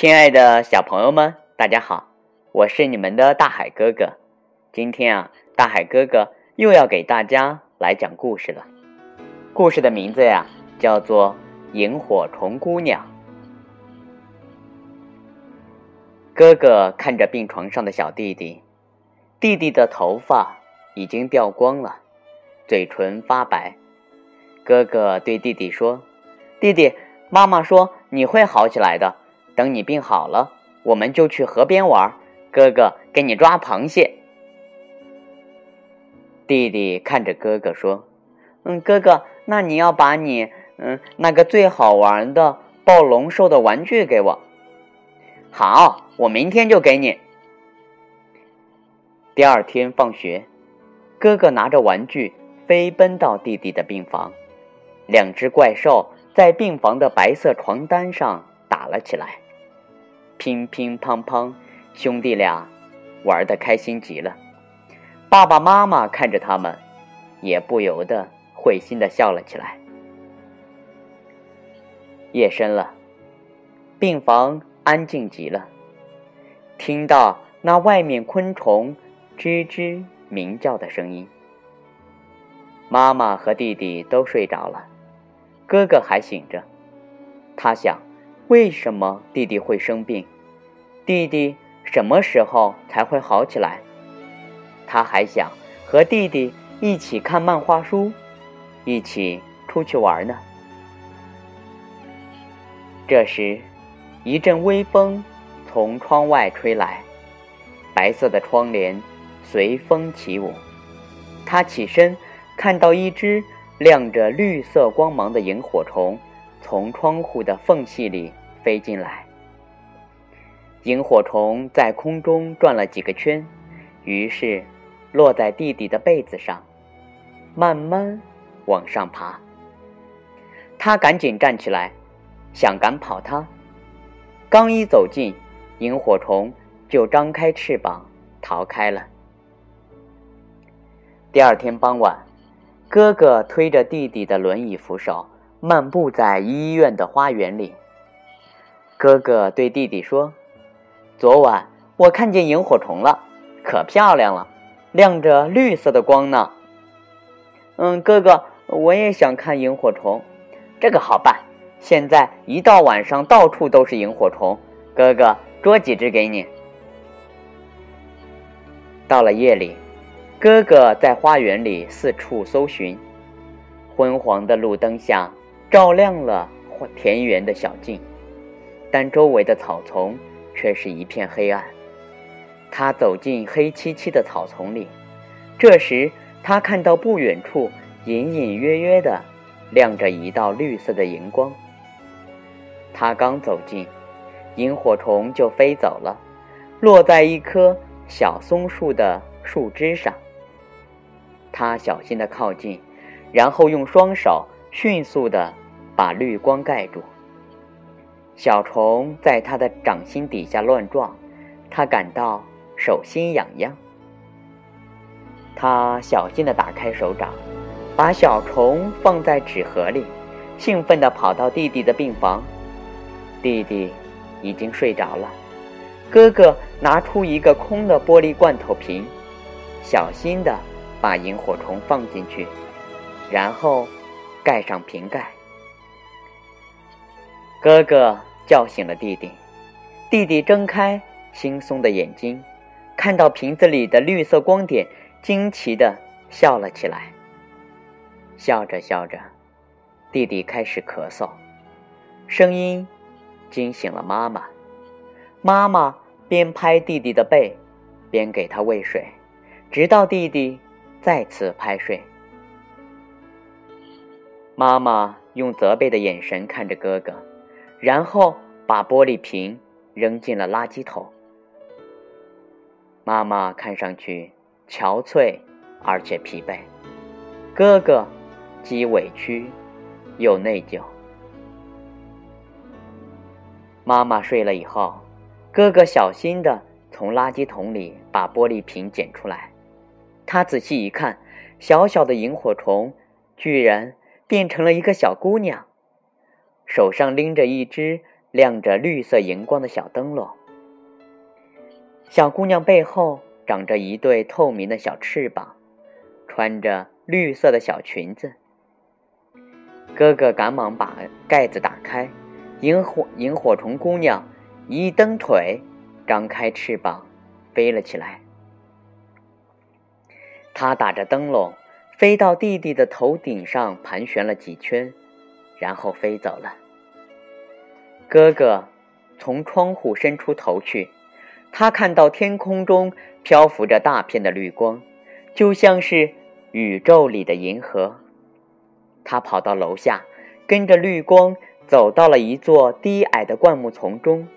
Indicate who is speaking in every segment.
Speaker 1: 亲爱的小朋友们，大家好，我是你们的大海哥哥。今天啊，大海哥哥又要给大家来讲故事了。故事的名字呀，叫做《萤火虫姑娘》。哥哥看着病床上的小弟弟，弟弟的头发已经掉光了，嘴唇发白。哥哥对弟弟说：“弟弟，妈妈说你会好起来的。”等你病好了，我们就去河边玩。哥哥给你抓螃蟹。弟弟看着哥哥说：“嗯，哥哥，那你要把你嗯那个最好玩的暴龙兽的玩具给我。”好，我明天就给你。第二天放学，哥哥拿着玩具飞奔到弟弟的病房，两只怪兽在病房的白色床单上打了起来。乒乒乓乓，兄弟俩玩的开心极了。爸爸妈妈看着他们，也不由得会心的笑了起来。夜深了，病房安静极了，听到那外面昆虫吱吱鸣叫的声音。妈妈和弟弟都睡着了，哥哥还醒着，他想。为什么弟弟会生病？弟弟什么时候才会好起来？他还想和弟弟一起看漫画书，一起出去玩呢。这时，一阵微风从窗外吹来，白色的窗帘随风起舞。他起身，看到一只亮着绿色光芒的萤火虫。从窗户的缝隙里飞进来，萤火虫在空中转了几个圈，于是落在弟弟的被子上，慢慢往上爬。他赶紧站起来，想赶跑它，刚一走近，萤火虫就张开翅膀逃开了。第二天傍晚，哥哥推着弟弟的轮椅扶手。漫步在医院的花园里，哥哥对弟弟说：“昨晚我看见萤火虫了，可漂亮了，亮着绿色的光呢。”“嗯，哥哥，我也想看萤火虫，这个好办。现在一到晚上，到处都是萤火虫。哥哥捉几只给你。”到了夜里，哥哥在花园里四处搜寻，昏黄的路灯下。照亮了田园的小径，但周围的草丛却是一片黑暗。他走进黑漆漆的草丛里，这时他看到不远处隐隐约约的亮着一道绿色的荧光。他刚走近，萤火虫就飞走了，落在一棵小松树的树枝上。他小心地靠近，然后用双手。迅速地把绿光盖住。小虫在他的掌心底下乱撞，他感到手心痒痒。他小心地打开手掌，把小虫放在纸盒里，兴奋地跑到弟弟的病房。弟弟已经睡着了。哥哥拿出一个空的玻璃罐头瓶，小心地把萤火虫放进去，然后。盖上瓶盖，哥哥叫醒了弟弟。弟弟睁开惺忪的眼睛，看到瓶子里的绿色光点，惊奇的笑了起来。笑着笑着，弟弟开始咳嗽，声音惊醒了妈妈。妈妈边拍弟弟的背，边给他喂水，直到弟弟再次拍睡。妈妈用责备的眼神看着哥哥，然后把玻璃瓶扔进了垃圾桶。妈妈看上去憔悴而且疲惫，哥哥既委屈又内疚。妈妈睡了以后，哥哥小心地从垃圾桶里把玻璃瓶捡出来，他仔细一看，小小的萤火虫居然。变成了一个小姑娘，手上拎着一只亮着绿色荧光的小灯笼。小姑娘背后长着一对透明的小翅膀，穿着绿色的小裙子。哥哥赶忙把盖子打开，萤火萤火虫姑娘一蹬腿，张开翅膀，飞了起来。她打着灯笼，飞到弟弟的头顶上盘旋了几圈，然后飞走了。哥哥从窗户伸出头去，他看到天空中漂浮着大片的绿光，就像是宇宙里的银河。他跑到楼下，跟着绿光走到了一座低矮的灌木丛中。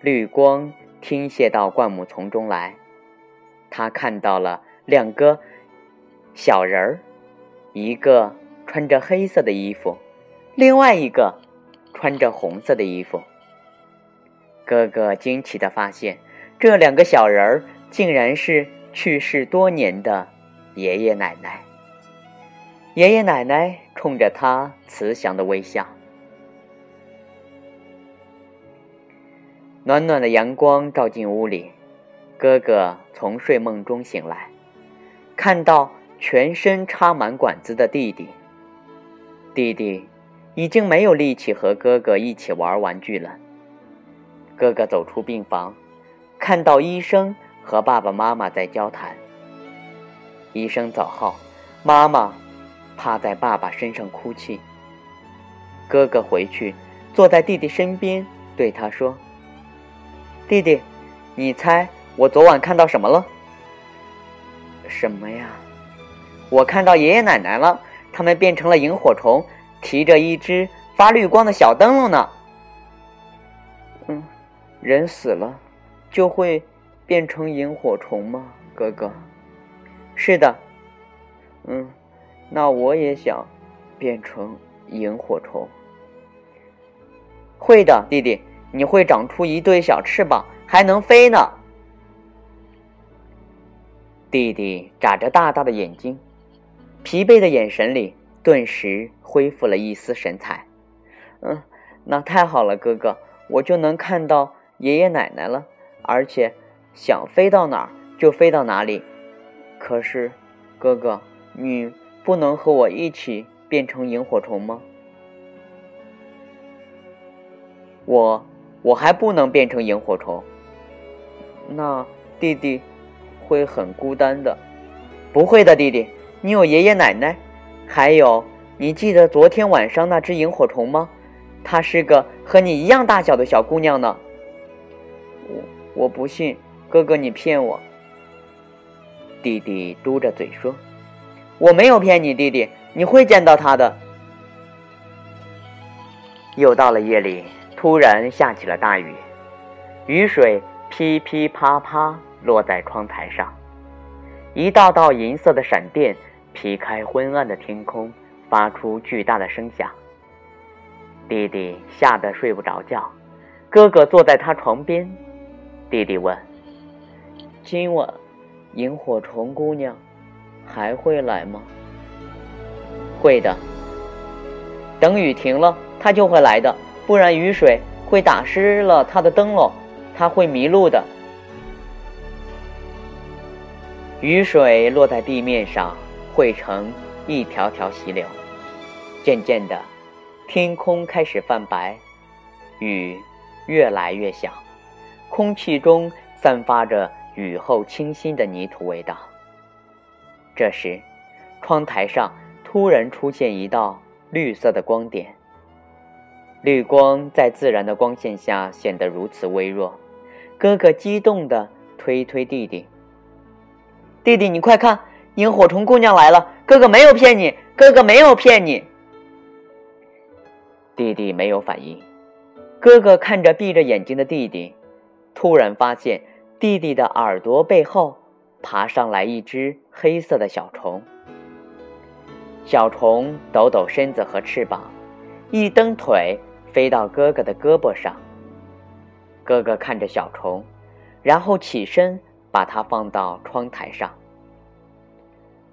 Speaker 1: 绿光倾泻到灌木丛中来，他看到了两个小人儿，一个穿着黑色的衣服，另外一个穿着红色的衣服。哥哥惊奇地发现，这两个小人儿竟然是去世多年的爷爷奶奶。爷爷奶奶冲着他慈祥的微笑。暖暖的阳光照进屋里，哥哥从睡梦中醒来，看到全身插满管子的弟弟。弟弟已经没有力气和哥哥一起玩玩具了。哥哥走出病房，看到医生和爸爸妈妈在交谈。医生走后，妈妈。趴在爸爸身上哭泣。哥哥回去，坐在弟弟身边，对他说：“弟弟，你猜我昨晚看到什么了？”“什么呀？”“我看到爷爷奶奶了，他们变成了萤火虫，提着一只发绿光的小灯笼呢。”“嗯，人死了就会变成萤火虫吗？”“哥哥。”“是的。”“嗯。”那我也想变成萤火虫。会的，弟弟，你会长出一对小翅膀，还能飞呢。弟弟眨着大大的眼睛，疲惫的眼神里顿时恢复了一丝神采。嗯，那太好了，哥哥，我就能看到爷爷奶奶了，而且想飞到哪儿就飞到哪里。可是，哥哥，你。不能和我一起变成萤火虫吗？我我还不能变成萤火虫，那弟弟会很孤单的。不会的，弟弟，你有爷爷奶奶，还有，你记得昨天晚上那只萤火虫吗？她是个和你一样大小的小姑娘呢。我我不信，哥哥你骗我。弟弟嘟着嘴说。我没有骗你，弟弟，你会见到他的。又到了夜里，突然下起了大雨，雨水噼噼啪啪落在窗台上，一道道银色的闪电劈开昏暗的天空，发出巨大的声响。弟弟吓得睡不着觉，哥哥坐在他床边，弟弟问：“今晚，萤火虫姑娘？”还会来吗？会的。等雨停了，他就会来的。不然雨水会打湿了他的灯笼，他会迷路的。雨水落在地面上，汇成一条条溪流。渐渐的，天空开始泛白，雨越来越小，空气中散发着雨后清新的泥土味道。这时，窗台上突然出现一道绿色的光点。绿光在自然的光线下显得如此微弱。哥哥激动地推推弟弟：“弟弟，你快看，萤火虫姑娘来了！哥哥没有骗你，哥哥没有骗你。”弟弟没有反应。哥哥看着闭着眼睛的弟弟，突然发现弟弟的耳朵背后。爬上来一只黑色的小虫，小虫抖抖身子和翅膀，一蹬腿飞到哥哥的胳膊上。哥哥看着小虫，然后起身把它放到窗台上。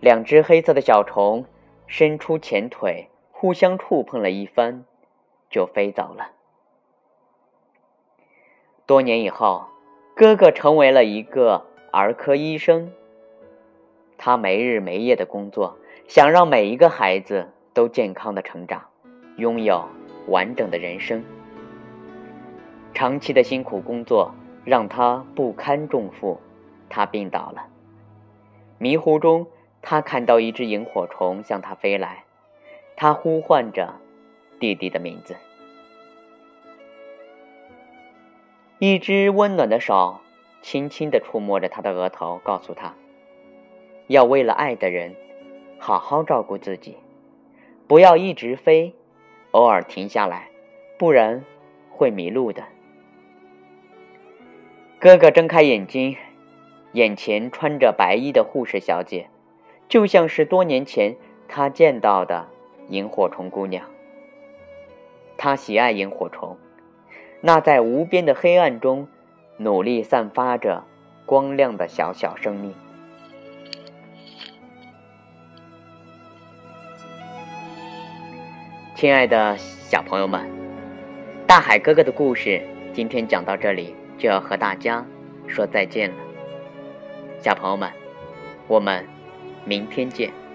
Speaker 1: 两只黑色的小虫伸出前腿，互相触碰了一番，就飞走了。多年以后，哥哥成为了一个儿科医生。他没日没夜的工作，想让每一个孩子都健康的成长，拥有完整的人生。长期的辛苦工作让他不堪重负，他病倒了。迷糊中，他看到一只萤火虫向他飞来，他呼唤着弟弟的名字。一只温暖的手轻轻地触摸着他的额头，告诉他：“要为了爱的人，好好照顾自己，不要一直飞，偶尔停下来，不然会迷路的。”哥哥睁开眼睛，眼前穿着白衣的护士小姐，就像是多年前他见到的萤火虫姑娘。他喜爱萤火虫。那在无边的黑暗中努力散发着光亮的小小生命，亲爱的小朋友们，大海哥哥的故事今天讲到这里就要和大家说再见了。小朋友们，我们明天见。